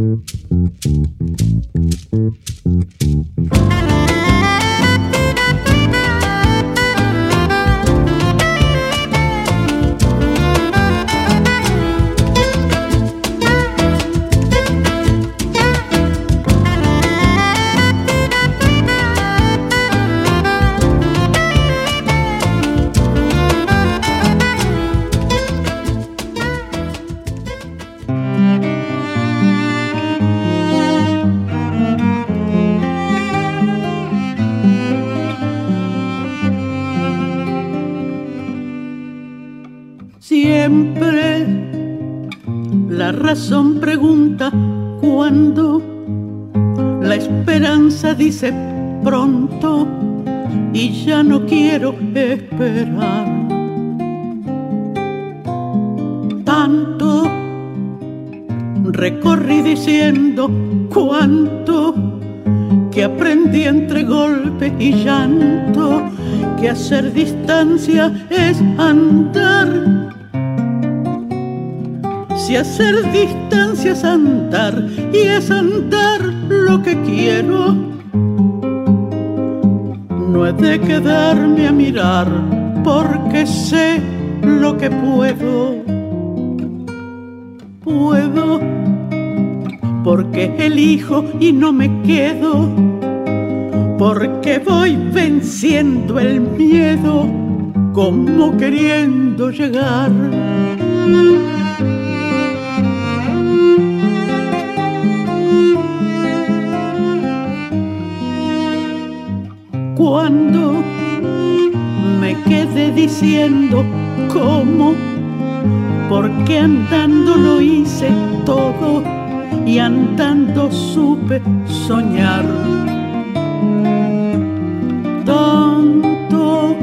Mm-hmm. Y llanto que hacer distancia es andar. Si hacer distancia es andar y es andar lo que quiero no he de quedarme a mirar porque sé lo que puedo. Puedo porque elijo y no me quedo, venciendo el miedo como queriendo llegar. cuando me quedé diciendo cómo, porque andando lo hice todo y andando supe soñar. Tanto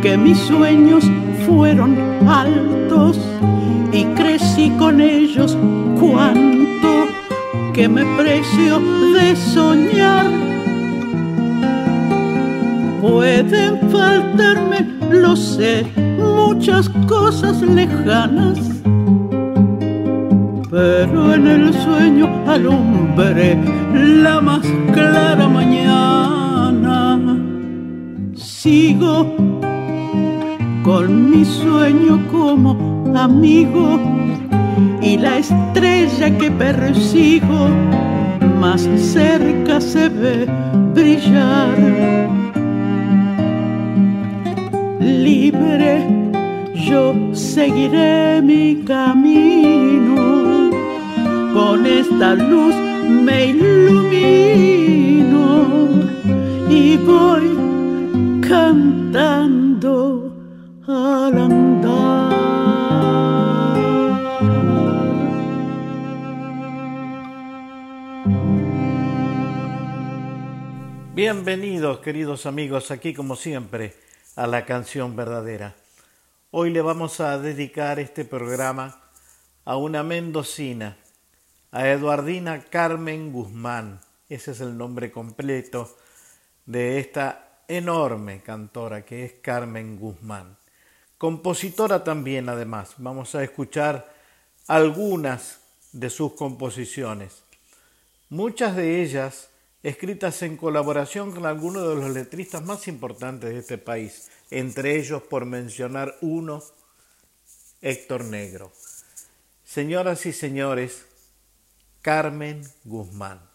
que mis sueños fueron altos y crecí con ellos cuanto que me precio de soñar Pueden faltarme, lo sé, muchas cosas lejanas, pero en el sueño alumbré la más clara mañana. Sigo con mi sueño como amigo y la estrella que persigo más cerca se ve brillar libre, yo seguiré mi camino. Con esta luz me ilumino y voy cantando al andar. Bienvenidos queridos amigos, aquí como siempre a la canción verdadera. Hoy le vamos a dedicar este programa a una mendocina, a Eduardina Carmen Guzmán. Ese es el nombre completo de esta enorme cantora que es Carmen Guzmán. Compositora también, además. Vamos a escuchar algunas de sus composiciones. Muchas de ellas escritas en colaboración con algunos de los letristas más importantes de este país, entre ellos, por mencionar uno, Héctor Negro. Señoras y señores, Carmen Guzmán.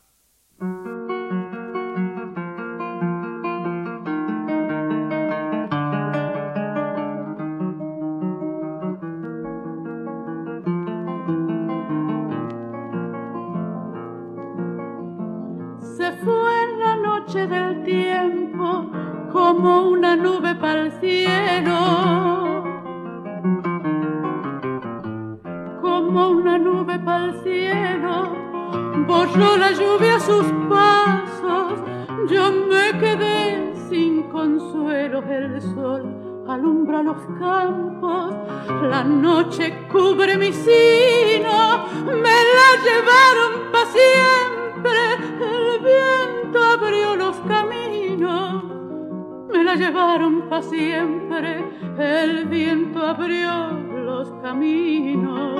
camino.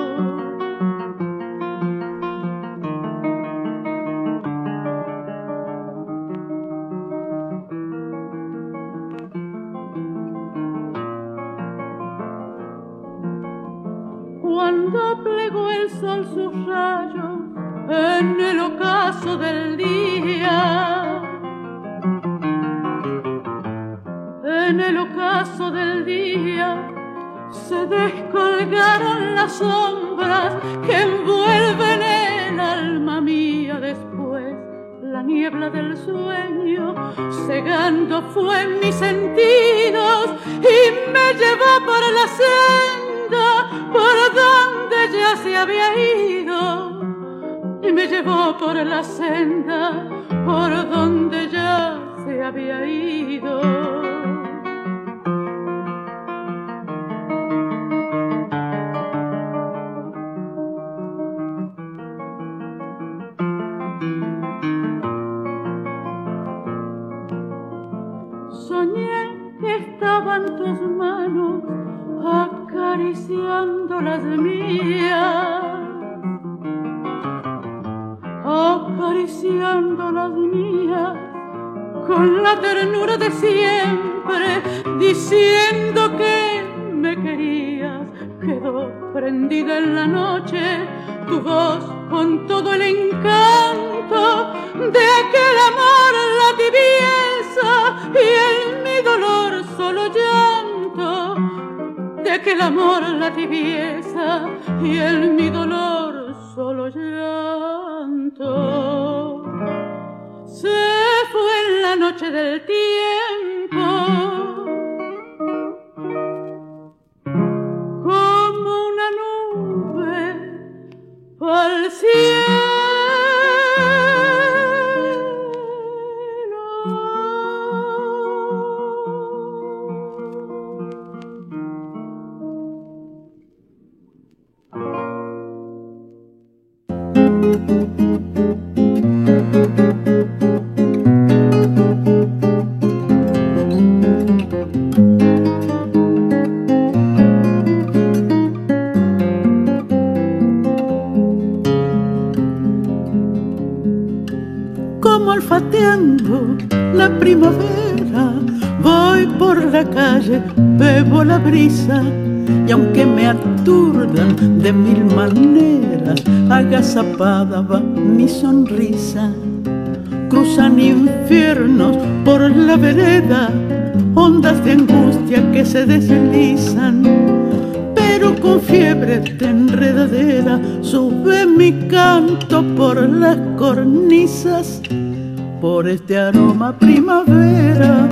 De aquel amor la tibieza y el mi dolor solo llanto. Se fue en la noche del tiempo. Como una nube al cielo por este aroma primavera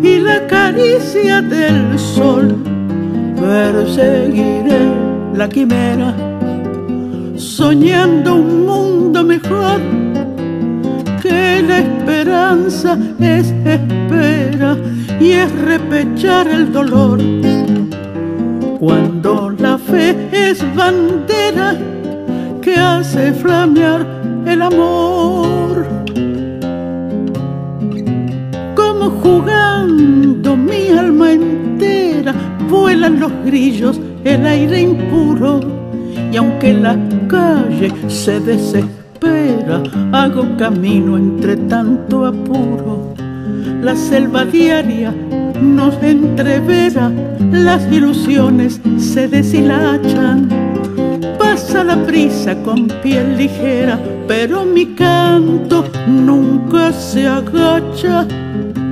y la caricia del sol. Perseguiré la quimera, soñando un mundo mejor. Que la esperanza es espera y es repechar el dolor. Cuando la fe es bandera que hace flamear el amor. Jugando mi alma entera, vuelan los grillos, el aire impuro, y aunque la calle se desespera, hago camino entre tanto apuro. La selva diaria nos entrevera, las ilusiones se deshilachan. Pasa la prisa con piel ligera, pero mi canto nunca se agacha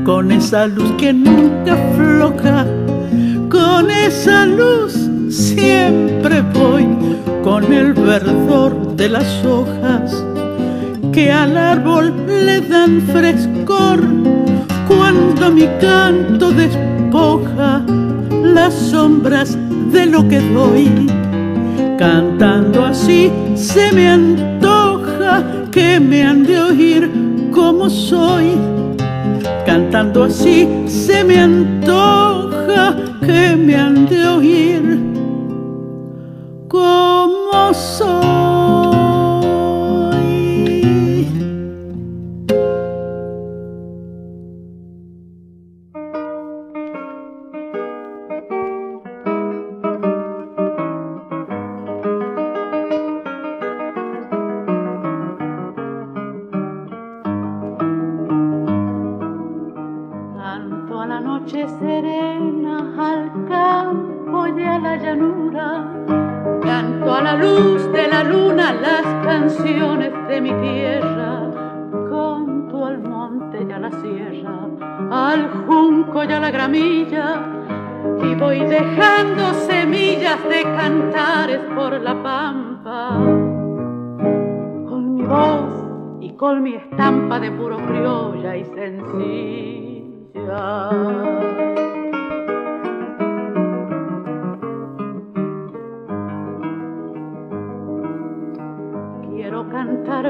con esa luz que nunca afloja, con esa luz siempre voy, con el verdor de las hojas que al árbol le dan frescor, cuando mi canto despoja las sombras de lo que doy. Cantando así se me antoja que me han de oír como soy Cantando así se me antoja que me han de oír como soy.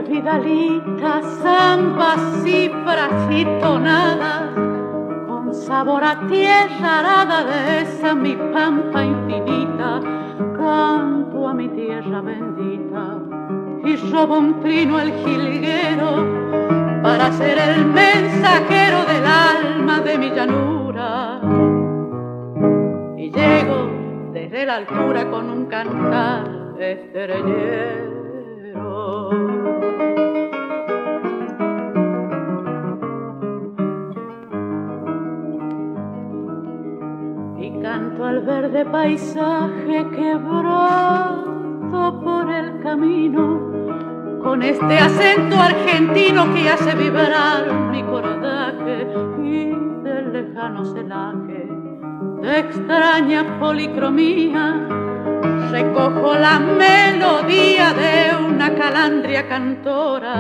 Vidalitas, zambas, cifras y tonadas, con sabor a tierra arada de esa mi pampa infinita, canto a mi tierra bendita y robo un trino al jilguero para ser el mensajero del alma de mi llanura. Y llego desde la altura con un cantar estrellero y canto al verde paisaje quebrado por el camino, con este acento argentino que hace vibrar mi cordaje y del lejano celaje de extraña policromía recojo la melodía de una calandria cantora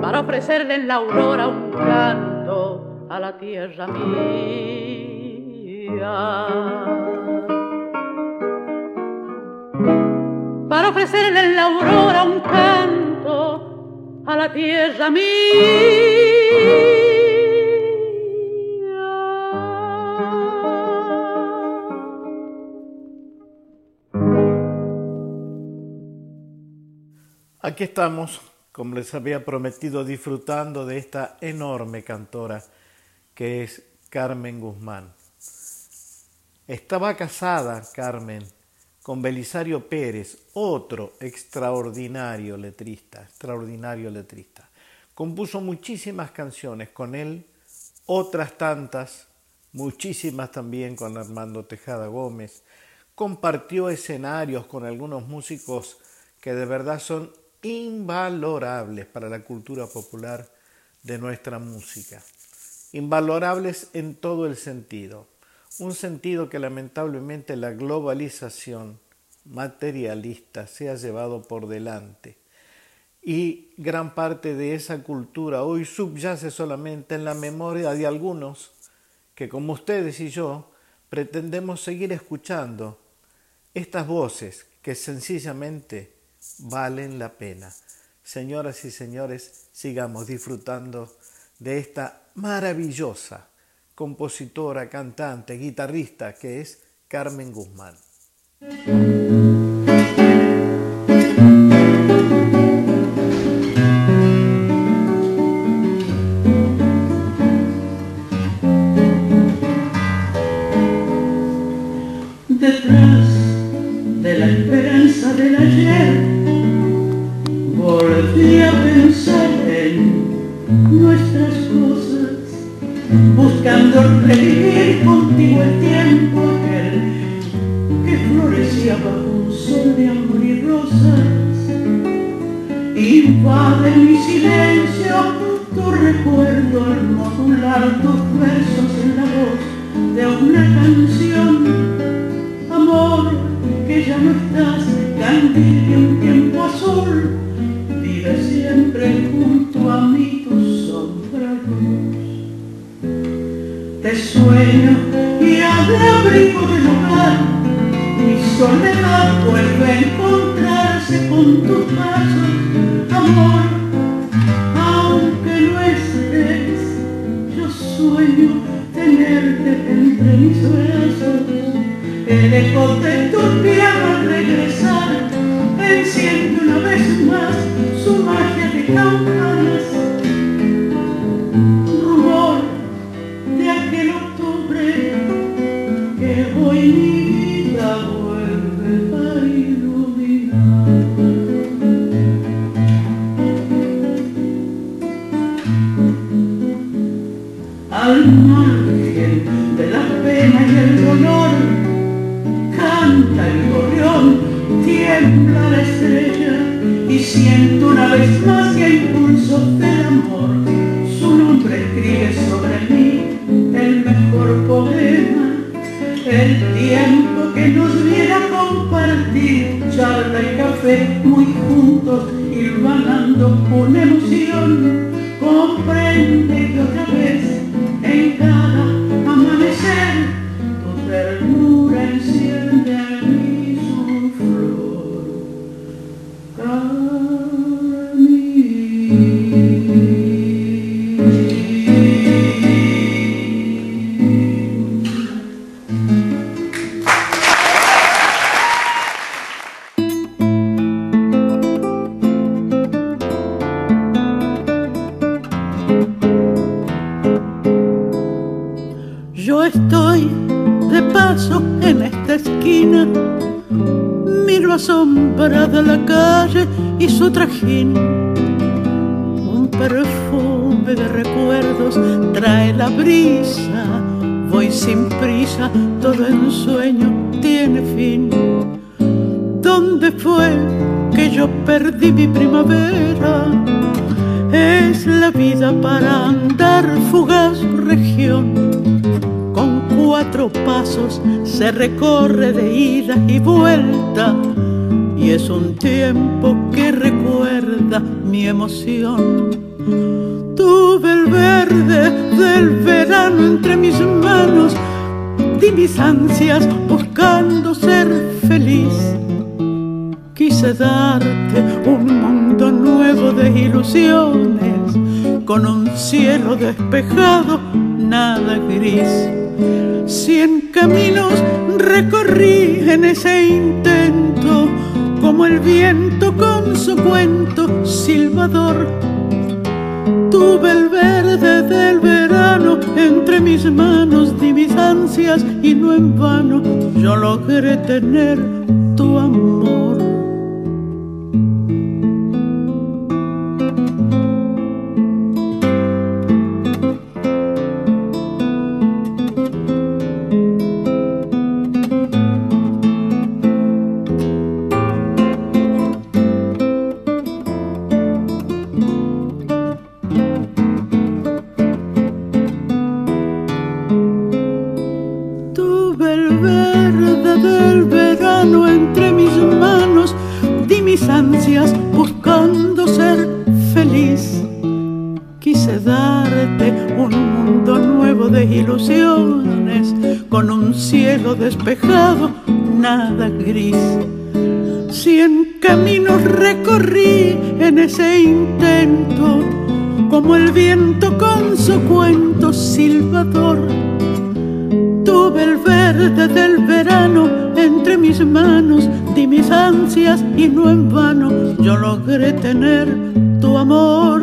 para ofrecerle en la aurora un canto a la tierra mía. Para ofrecerle en la aurora un canto a la tierra mía. Aquí estamos, como les había prometido, disfrutando de esta enorme cantora que es Carmen Guzmán. Estaba casada Carmen con Belisario Pérez, otro extraordinario letrista, extraordinario letrista. Compuso muchísimas canciones con él, otras tantas, muchísimas también con Armando Tejada Gómez. Compartió escenarios con algunos músicos que de verdad son invalorables para la cultura popular de nuestra música. Invalorables en todo el sentido. Un sentido que lamentablemente la globalización materialista se ha llevado por delante. Y gran parte de esa cultura hoy subyace solamente en la memoria de algunos que como ustedes y yo pretendemos seguir escuchando estas voces que sencillamente valen la pena. Señoras y señores, sigamos disfrutando de esta maravillosa compositora, cantante, guitarrista que es Carmen Guzmán. ¿Dónde fue que yo perdí mi primavera? Es la vida para andar fugaz región. Con cuatro pasos se recorre de ida y vuelta y es un tiempo que recuerda mi emoción. Tuve el verde del verano entre mis manos, di mis ansias buscando ser feliz. Quise darte un mundo nuevo de ilusiones, con un cielo despejado, nada gris. Cien caminos recorrí en ese intento como el viento con su cuento silbador. Tuve el verde del verano entre mis manos, di mis ansias y no en vano yo logré tener tu amor. Despejado, nada gris. Cien caminos recorrí en ese intento, como el viento con su cuento silbador. Tuve el verde del verano entre mis manos, di mis ansias y no en vano yo logré tener tu amor.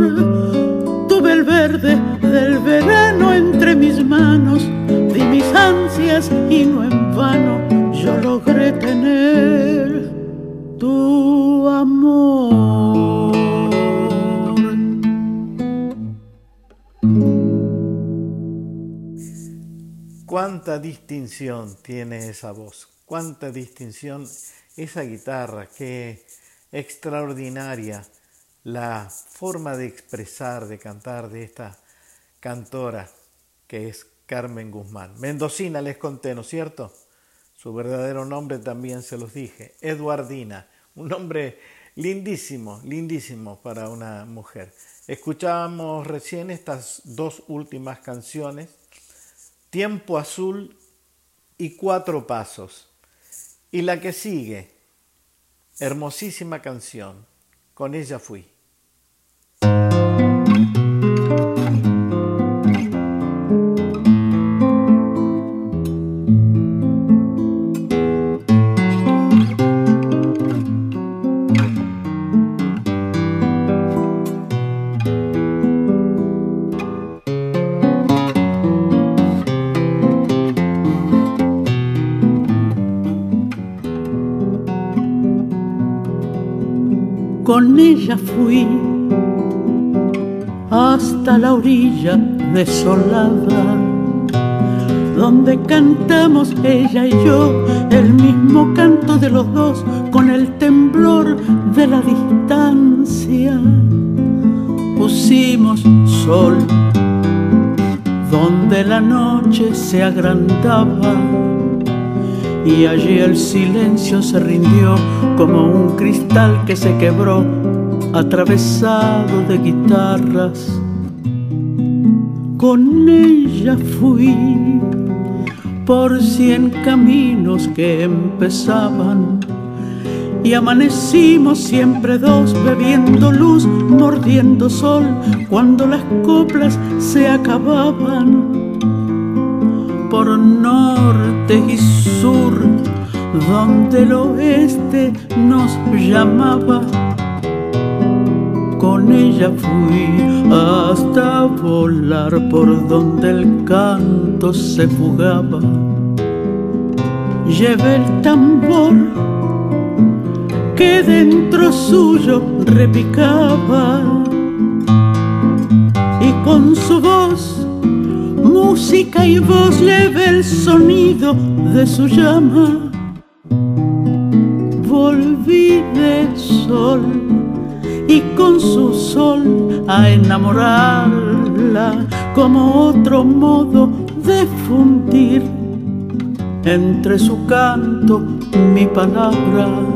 Tuve el verde del verano entre mis manos, di mis ansias y no en vano yo logré tener tu amor. Cuánta distinción tiene esa voz, cuánta distinción esa guitarra, qué extraordinaria la forma de expresar, de cantar de esta cantora que es Carmen Guzmán. Mendocina les conté, ¿no es cierto? Su verdadero nombre también se los dije, Eduardina, un nombre lindísimo, lindísimo para una mujer. Escuchábamos recién estas dos últimas canciones, Tiempo Azul y Cuatro Pasos. Y la que sigue, hermosísima canción, con ella fui. Con ella fui. Hasta la orilla desolada, donde cantamos ella y yo el mismo canto de los dos con el temblor de la distancia. Pusimos sol donde la noche se agrandaba y allí el silencio se rindió como un cristal que se quebró atravesado de guitarras. Con ella fui por cien caminos que empezaban y amanecimos siempre dos bebiendo luz, mordiendo sol cuando las coplas se acababan por norte y sur, donde el oeste nos llamaba. Con ella fui hasta volar por donde el canto se fugaba. Llevé el tambor que dentro suyo repicaba y con su voz música y voz lleve el sonido de su llama. Volví de sol y con su sol a enamorarla como otro modo de fundir entre su canto mi palabra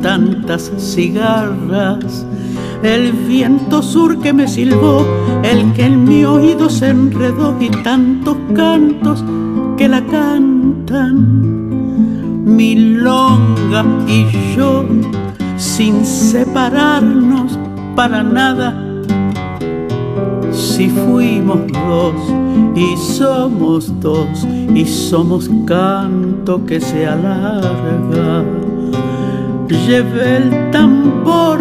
tantas cigarras, el viento sur que me silbó, el que en mi oído se enredó y tantos cantos que la cantan. Mi longa y yo, sin separarnos para nada, si fuimos dos y somos dos y somos canto que se alarga. Llevé el tambor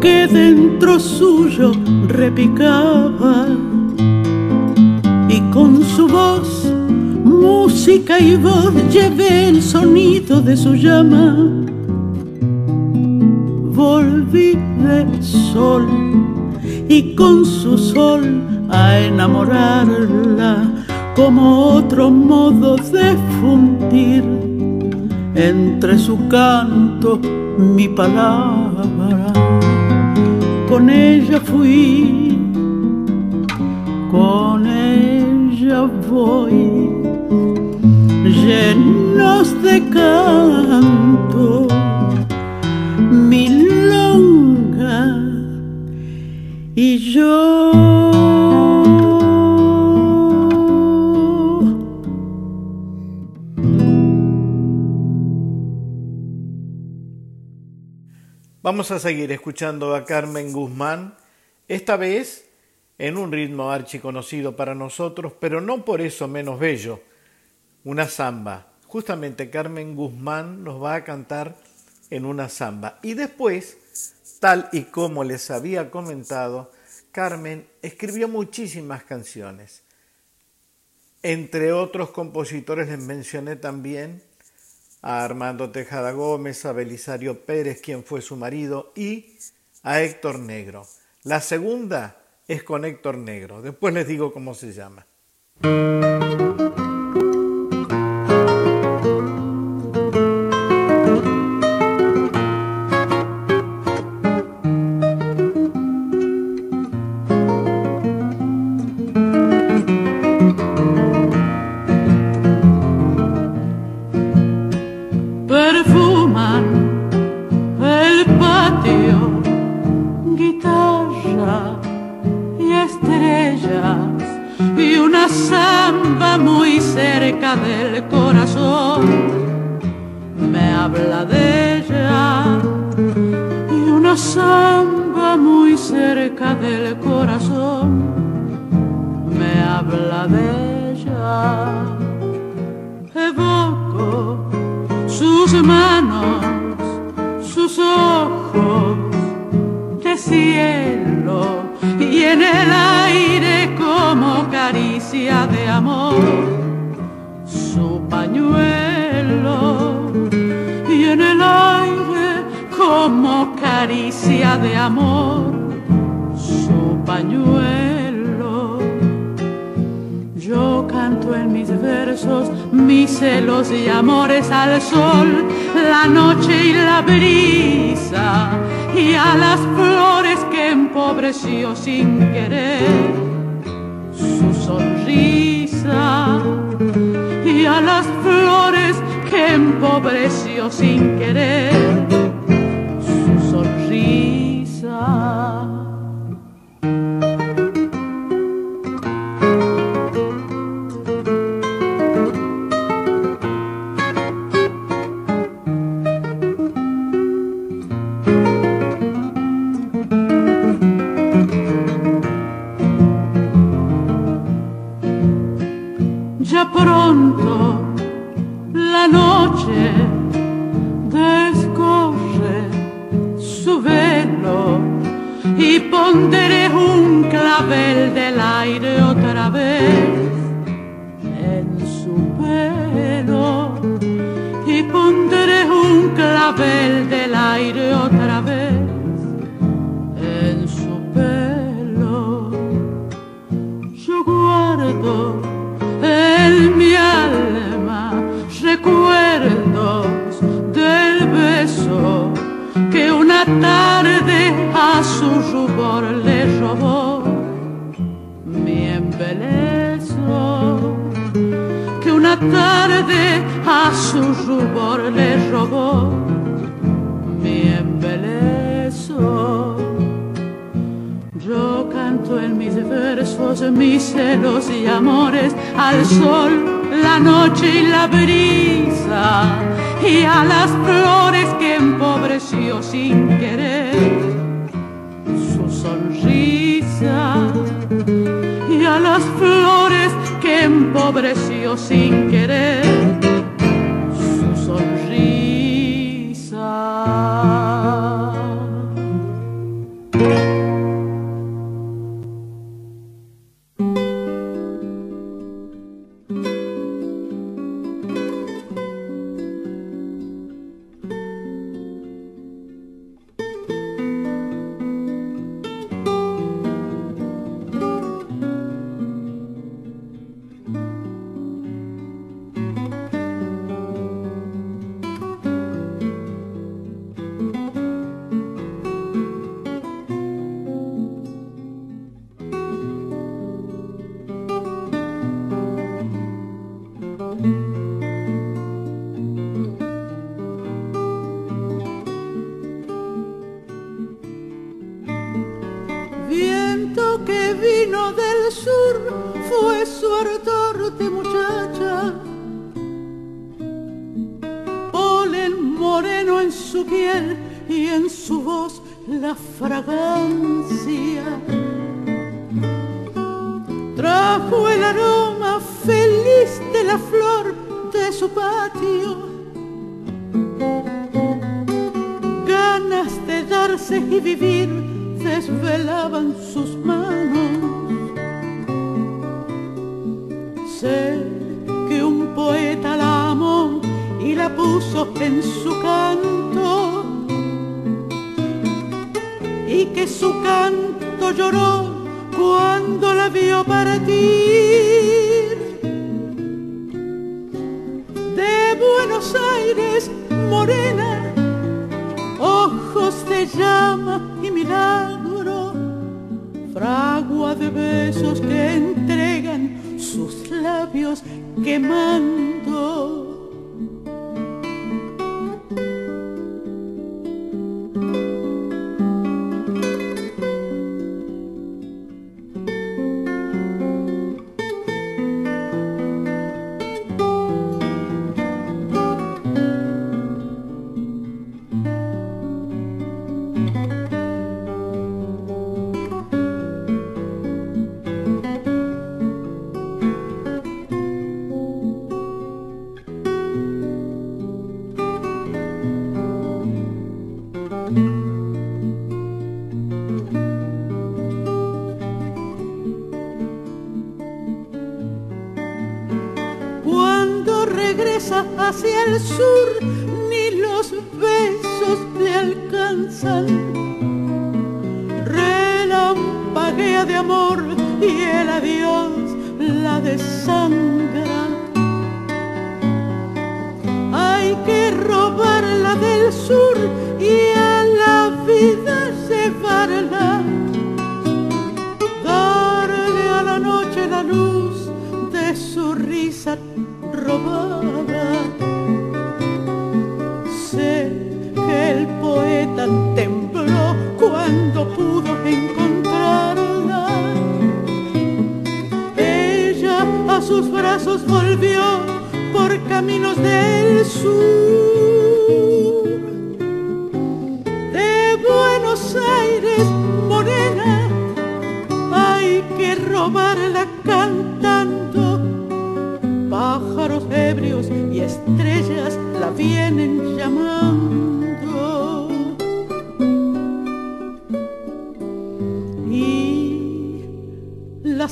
que dentro suyo repicaba y con su voz, música y voz llevé el sonido de su llama. Volví de sol y con su sol a enamorarla como otro modo de fundir entre su canto mi palabra. Con ella fui, con ella voy, llenos de canto, mi longa y yo. Vamos a seguir escuchando a Carmen Guzmán, esta vez en un ritmo archiconocido para nosotros, pero no por eso menos bello, una samba. Justamente Carmen Guzmán nos va a cantar en una samba. Y después, tal y como les había comentado, Carmen escribió muchísimas canciones. Entre otros compositores les mencioné también a Armando Tejada Gómez, a Belisario Pérez, quien fue su marido, y a Héctor Negro. La segunda es con Héctor Negro. Después les digo cómo se llama. del corazón. Me habla de ella y una samba muy cerca del corazón. Me habla de ella. Evoco sus manos, sus ojos de cielo y en el aire como caricia de amor. De amor, su pañuelo. Yo canto en mis versos mis celos y amores al sol, la noche y la brisa, y a las flores que empobreció sin querer su sonrisa, y a las flores que empobreció sin querer già pronto. esconderé un clavel del aire otra vez en su pelo y pondré un clavel del aire otra vez en su pelo. Yo guardo en mi alma recuerdos del beso que una tarde amor le robó mi embelezo, que una tarde a su rubor le robó mi embelezo. Yo canto en mis versos mis celos y amores al sol, la noche y la brisa y a las flores que empobreció sin querer empobreció sin querer. labios quemando.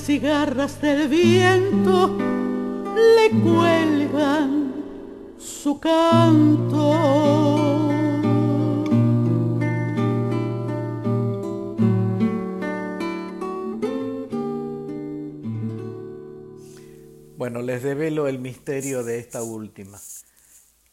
Cigarras del viento le cuelgan su canto. Bueno, les develo el misterio de esta última,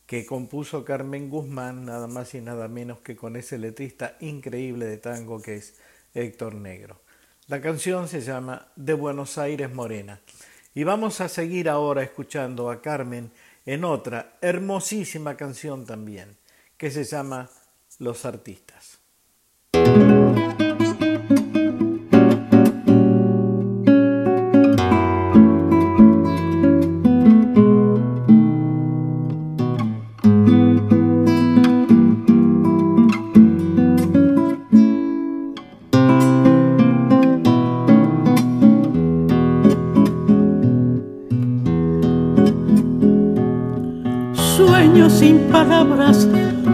que compuso Carmen Guzmán, nada más y nada menos que con ese letrista increíble de tango que es Héctor Negro. La canción se llama De Buenos Aires Morena. Y vamos a seguir ahora escuchando a Carmen en otra hermosísima canción también, que se llama Los Artistas.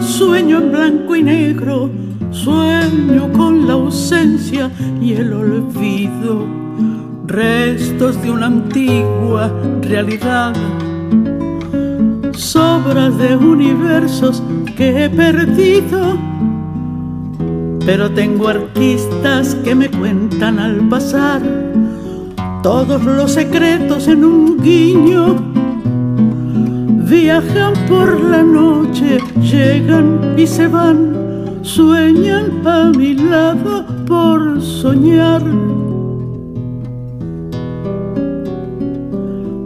Sueño en blanco y negro, sueño con la ausencia y el olvido, restos de una antigua realidad, sobras de universos que he perdido. Pero tengo artistas que me cuentan al pasar todos los secretos en un guiño Viajan por la noche, llegan y se van, sueñan a mi lado por soñar.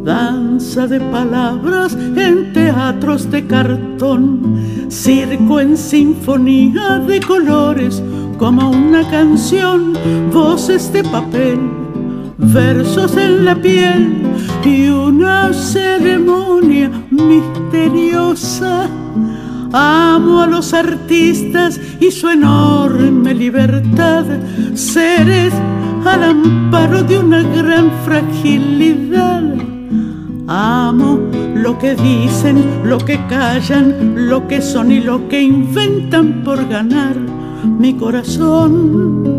Danza de palabras en teatros de cartón, circo en sinfonía de colores, como una canción, voces de papel, versos en la piel y una ceremonia misteriosa. Amo a los artistas y su enorme libertad, seres al amparo de una gran fragilidad. Amo lo que dicen, lo que callan, lo que son y lo que inventan por ganar mi corazón.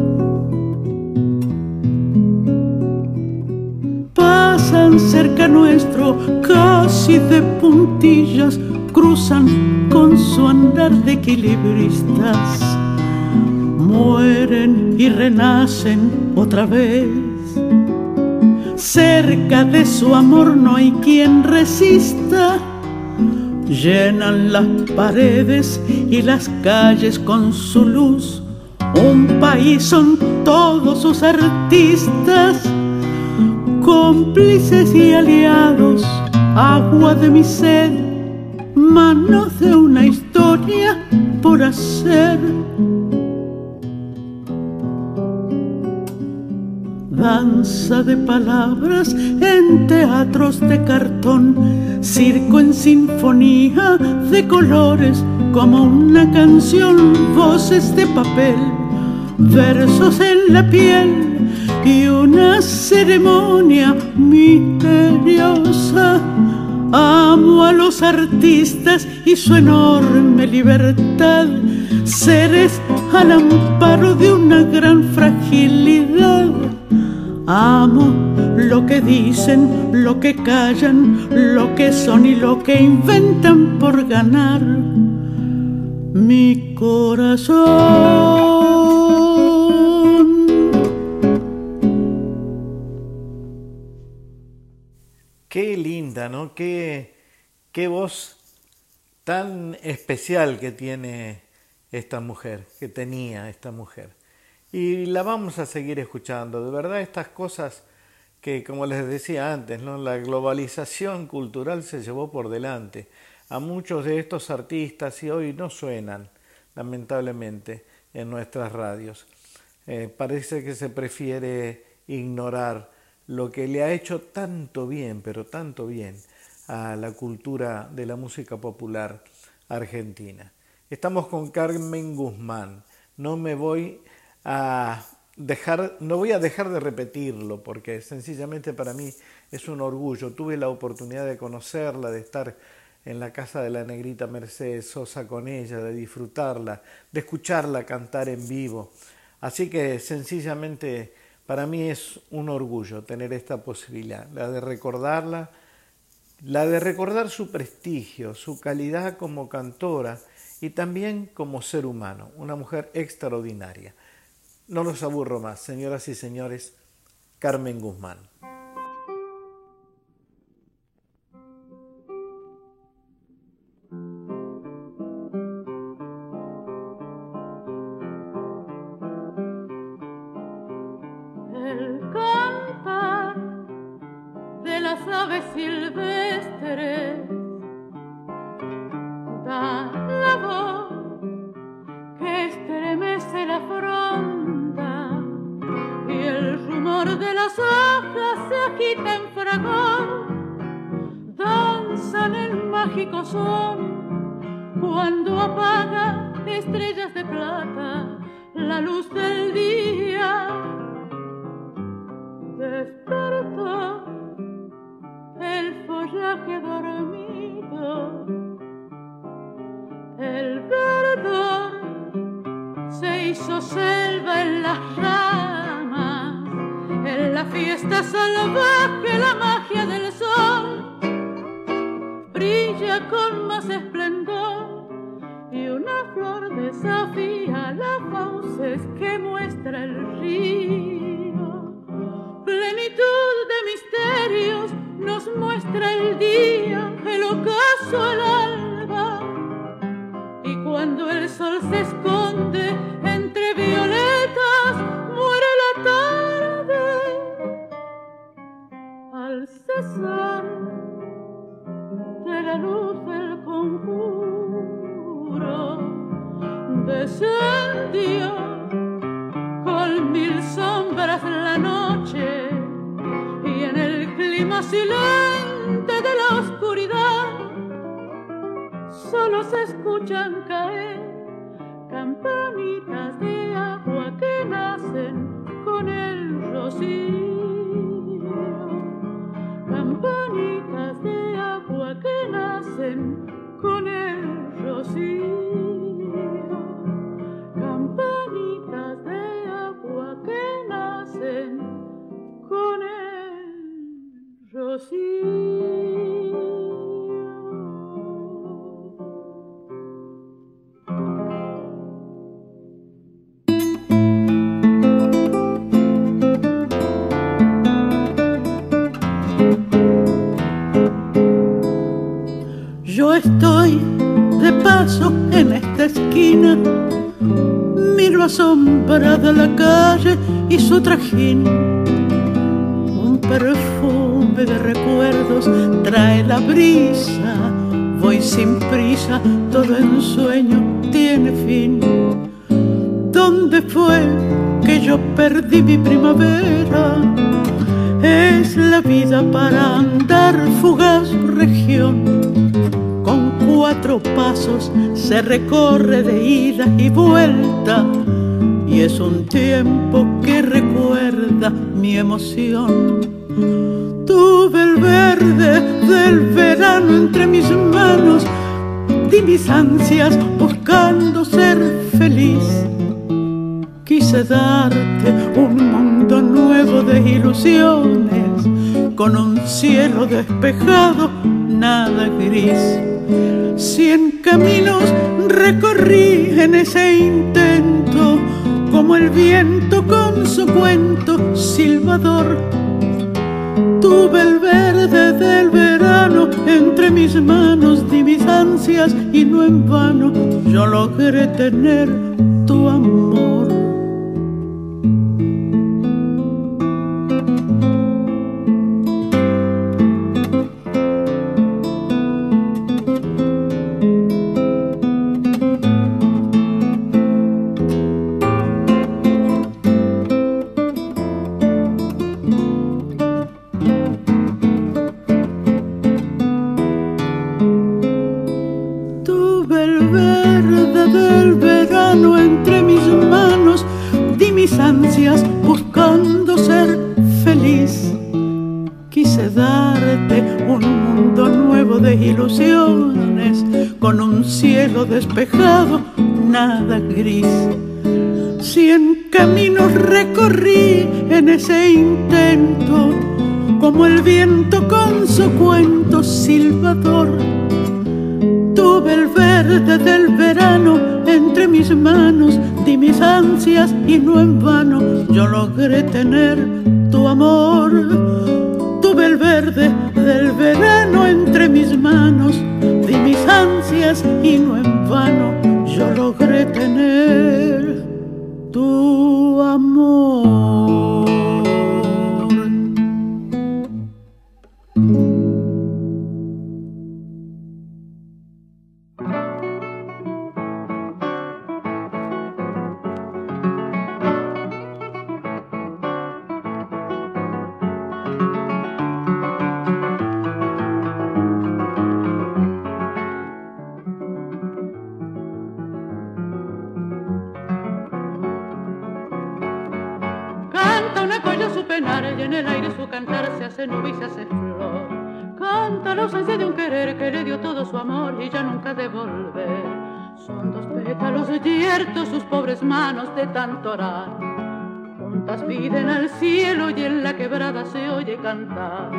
Cerca nuestro, casi de puntillas, cruzan con su andar de equilibristas. Mueren y renacen otra vez. Cerca de su amor no hay quien resista. Llenan las paredes y las calles con su luz. Un país son todos sus artistas cómplices y aliados, agua de mi sed, manos de una historia por hacer. Danza de palabras en teatros de cartón, circo en sinfonía de colores, como una canción, voces de papel, versos en la piel y una ceremonia misteriosa. Amo a los artistas y su enorme libertad, seres al amparo de una gran fragilidad. Amo lo que dicen, lo que callan, lo que son y lo que inventan por ganar mi corazón. Qué linda, ¿no? Qué, qué voz tan especial que tiene esta mujer, que tenía esta mujer. Y la vamos a seguir escuchando. De verdad, estas cosas que, como les decía antes, ¿no? la globalización cultural se llevó por delante a muchos de estos artistas y hoy no suenan, lamentablemente, en nuestras radios. Eh, parece que se prefiere ignorar lo que le ha hecho tanto bien, pero tanto bien a la cultura de la música popular argentina. Estamos con Carmen Guzmán. No me voy a dejar, no voy a dejar de repetirlo porque sencillamente para mí es un orgullo. Tuve la oportunidad de conocerla, de estar en la casa de la negrita Mercedes Sosa con ella, de disfrutarla, de escucharla cantar en vivo. Así que sencillamente para mí es un orgullo tener esta posibilidad, la de recordarla, la de recordar su prestigio, su calidad como cantora y también como ser humano, una mujer extraordinaria. No los aburro más, señoras y señores, Carmen Guzmán. luces que muestra el río. Asombrada la calle y su trajín. Un perfume de recuerdos trae la brisa. Voy sin prisa, todo en sueño tiene fin. ¿Dónde fue que yo perdí mi primavera? Es la vida para andar fugaz región cuatro pasos se recorre de ida y vuelta y es un tiempo que recuerda mi emoción. Tuve el verde del verano entre mis manos, di mis ansias buscando ser feliz. Quise darte un mundo nuevo de ilusiones con un cielo despejado, nada gris. Cien caminos recorrí en ese intento, como el viento con su cuento silbador. Tuve el verde del verano entre mis manos, di mis ansias y no en vano yo logré tener tu amor. Despejado, nada gris. Cien caminos recorrí en ese intento, como el viento con su cuento silbador. Tuve el verde del verano entre mis manos, mis ansias y no en vano yo logré tener tu amor. Tuve el verde del verano entre mis manos, di mis ansias y no en vano yo logré tener tu amor. De tanto orar. Juntas piden al cielo y en la quebrada se oye cantar.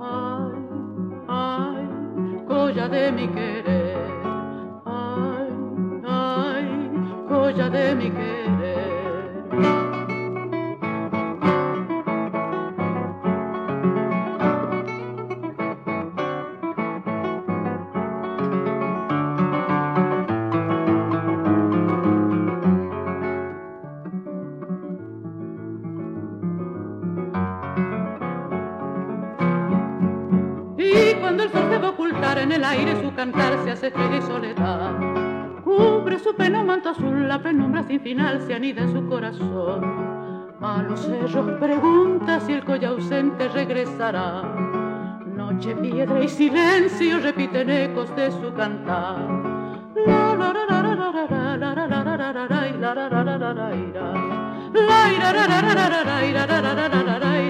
Ay, ay, de mi querer. Ay, ay, colla de mi. En el aire su cantar se hace estrella y soledad. Cubre su pena manto azul, la penumbra sin final se anida en su corazón. A los cerros pregunta si el colla ausente regresará. Noche, piedra y silencio repiten ecos de su cantar. La la la la la la la la la la la la la la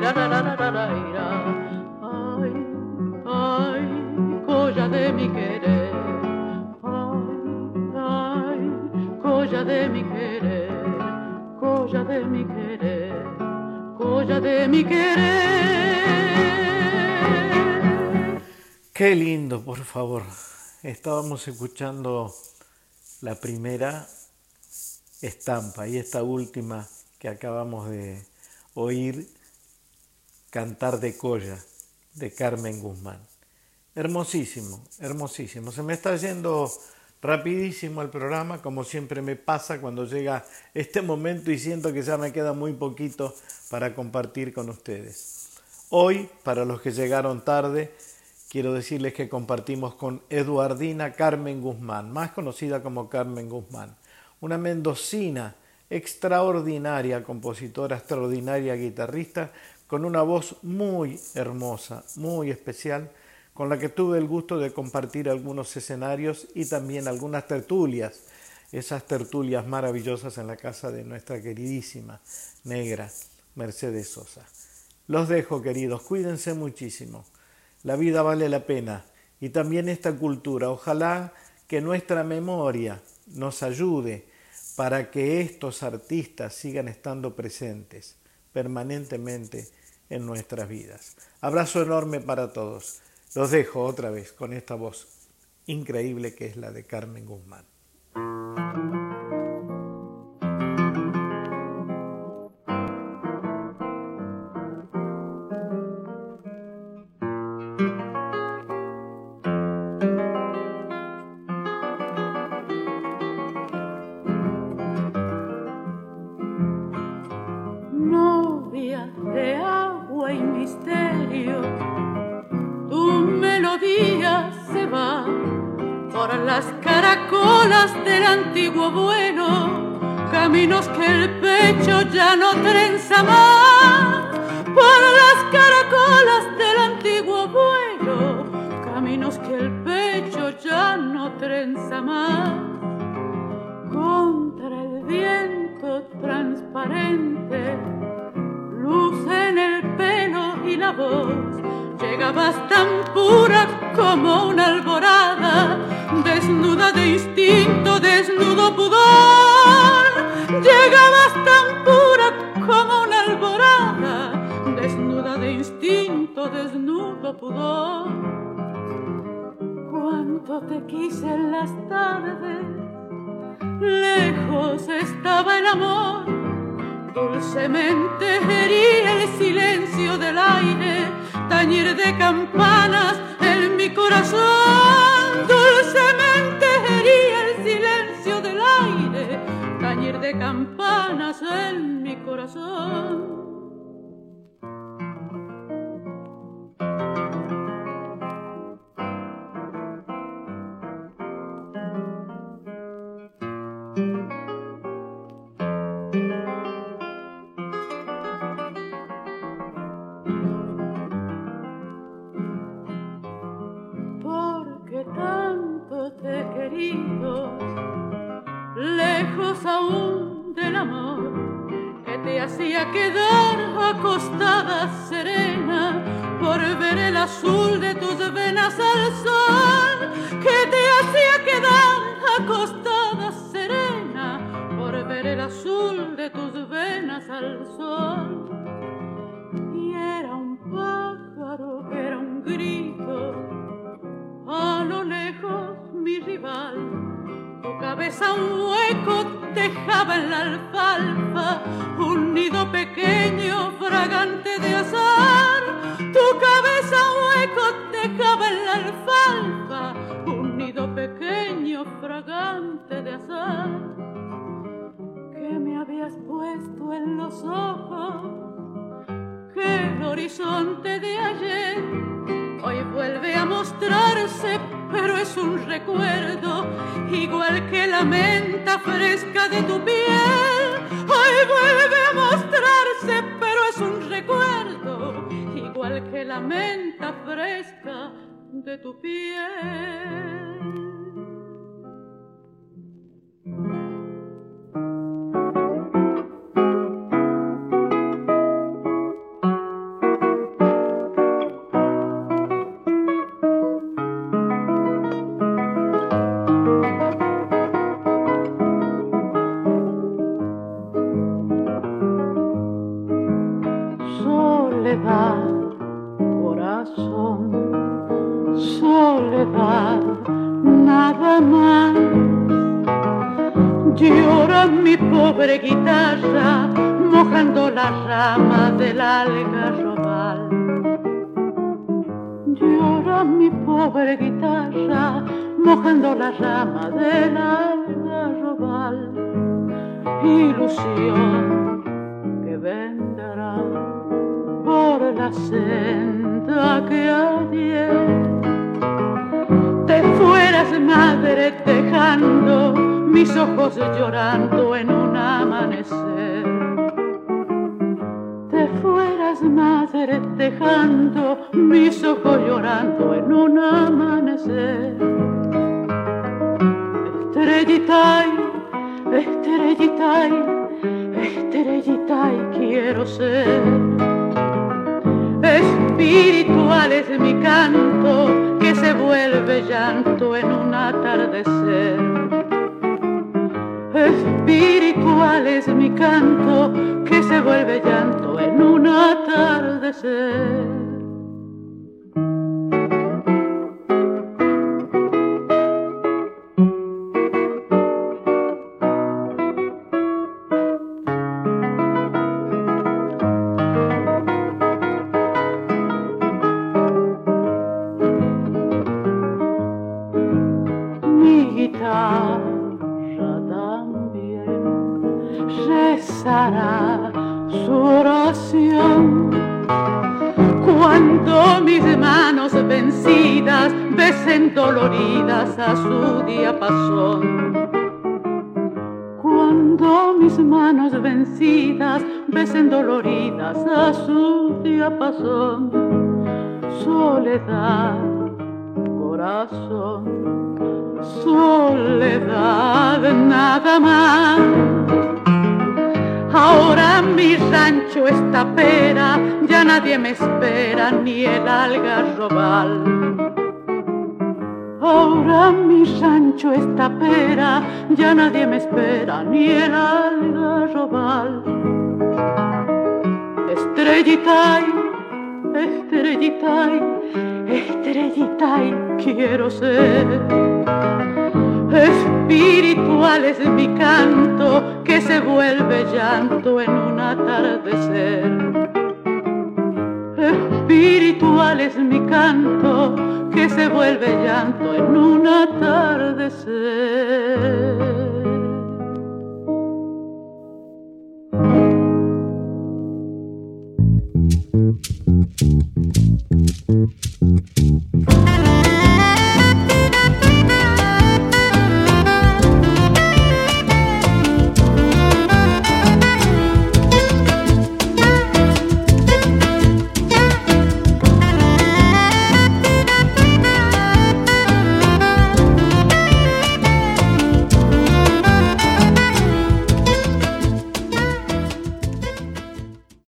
la la la de mi querer, colla de mi querer, colla de mi querer. Qué lindo, por favor. Estábamos escuchando la primera estampa y esta última que acabamos de oír, Cantar de Colla, de Carmen Guzmán. Hermosísimo, hermosísimo. Se me está yendo rapidísimo el programa, como siempre me pasa cuando llega este momento y siento que ya me queda muy poquito para compartir con ustedes. Hoy, para los que llegaron tarde, quiero decirles que compartimos con Eduardina Carmen Guzmán, más conocida como Carmen Guzmán, una mendocina extraordinaria, compositora extraordinaria, guitarrista, con una voz muy hermosa, muy especial con la que tuve el gusto de compartir algunos escenarios y también algunas tertulias, esas tertulias maravillosas en la casa de nuestra queridísima negra Mercedes Sosa. Los dejo, queridos, cuídense muchísimo. La vida vale la pena y también esta cultura. Ojalá que nuestra memoria nos ayude para que estos artistas sigan estando presentes permanentemente en nuestras vidas. Abrazo enorme para todos. Los dejo otra vez con esta voz increíble que es la de Carmen Guzmán. del antiguo bueno, caminos que el pecho ya no trenza más, por las caracolas del antiguo bueno, caminos que el pecho ya no trenza más, contra el viento transparente luz en el pelo y la voz. Llegabas tan pura como una alborada, desnuda de instinto, desnudo pudor. Llegabas tan pura como una alborada, desnuda de instinto, desnudo pudor. Cuánto te quise en las tardes, lejos estaba el amor Dulcemente herir el silencio del aire, tañir de campanas en mi corazón. Dulcemente herir el silencio del aire, tañir de campanas en mi corazón. hacía quedar acostada serena por ver el azul de tus venas al sol, que te hacía quedar acostada serena por ver el azul de tus venas al sol. Y era un pájaro, era un grito, a lo lejos mi rival, tu cabeza un hueco tejaba en la alfalfa un nido pequeño, fragante de azar. Tu cabeza hueco tejaba en la alfalfa un nido pequeño, fragante de azar. Que me habías puesto en los ojos, que el horizonte de ayer Hoy vuelve a mostrarse, pero es un recuerdo, igual que la menta fresca de tu piel. Hoy vuelve a mostrarse, pero es un recuerdo, igual que la menta fresca de tu piel. guitarra mojando la rama del algarrobal. Llora mi pobre guitarra mojando la rama del algarrobal. Ilusión que vendrá por la senda que ayer te fueras madre dejando mis ojos llorando en un amanecer. Te fueras, madre, dejando mis ojos llorando en un amanecer. Estrellitay, estrellitay, estrellitay quiero ser. Espiritual es mi canto que se vuelve llanto en un atardecer Espiritual es mi canto que se vuelve llanto en un atardecer. A su diapasón. Cuando mis manos vencidas besen doloridas a su diapasón, soledad, corazón, soledad, nada más. Ahora mi rancho está pera, ya nadie me espera, ni el algarrobal Ahora mi Sancho está pera, ya nadie me espera, ni el algarrobal. Estrellita, estrellita, estrellita, quiero ser. Espiritual es mi canto que se vuelve llanto en un atardecer. Espiritual es mi canto que se vuelve llanto en un atardecer.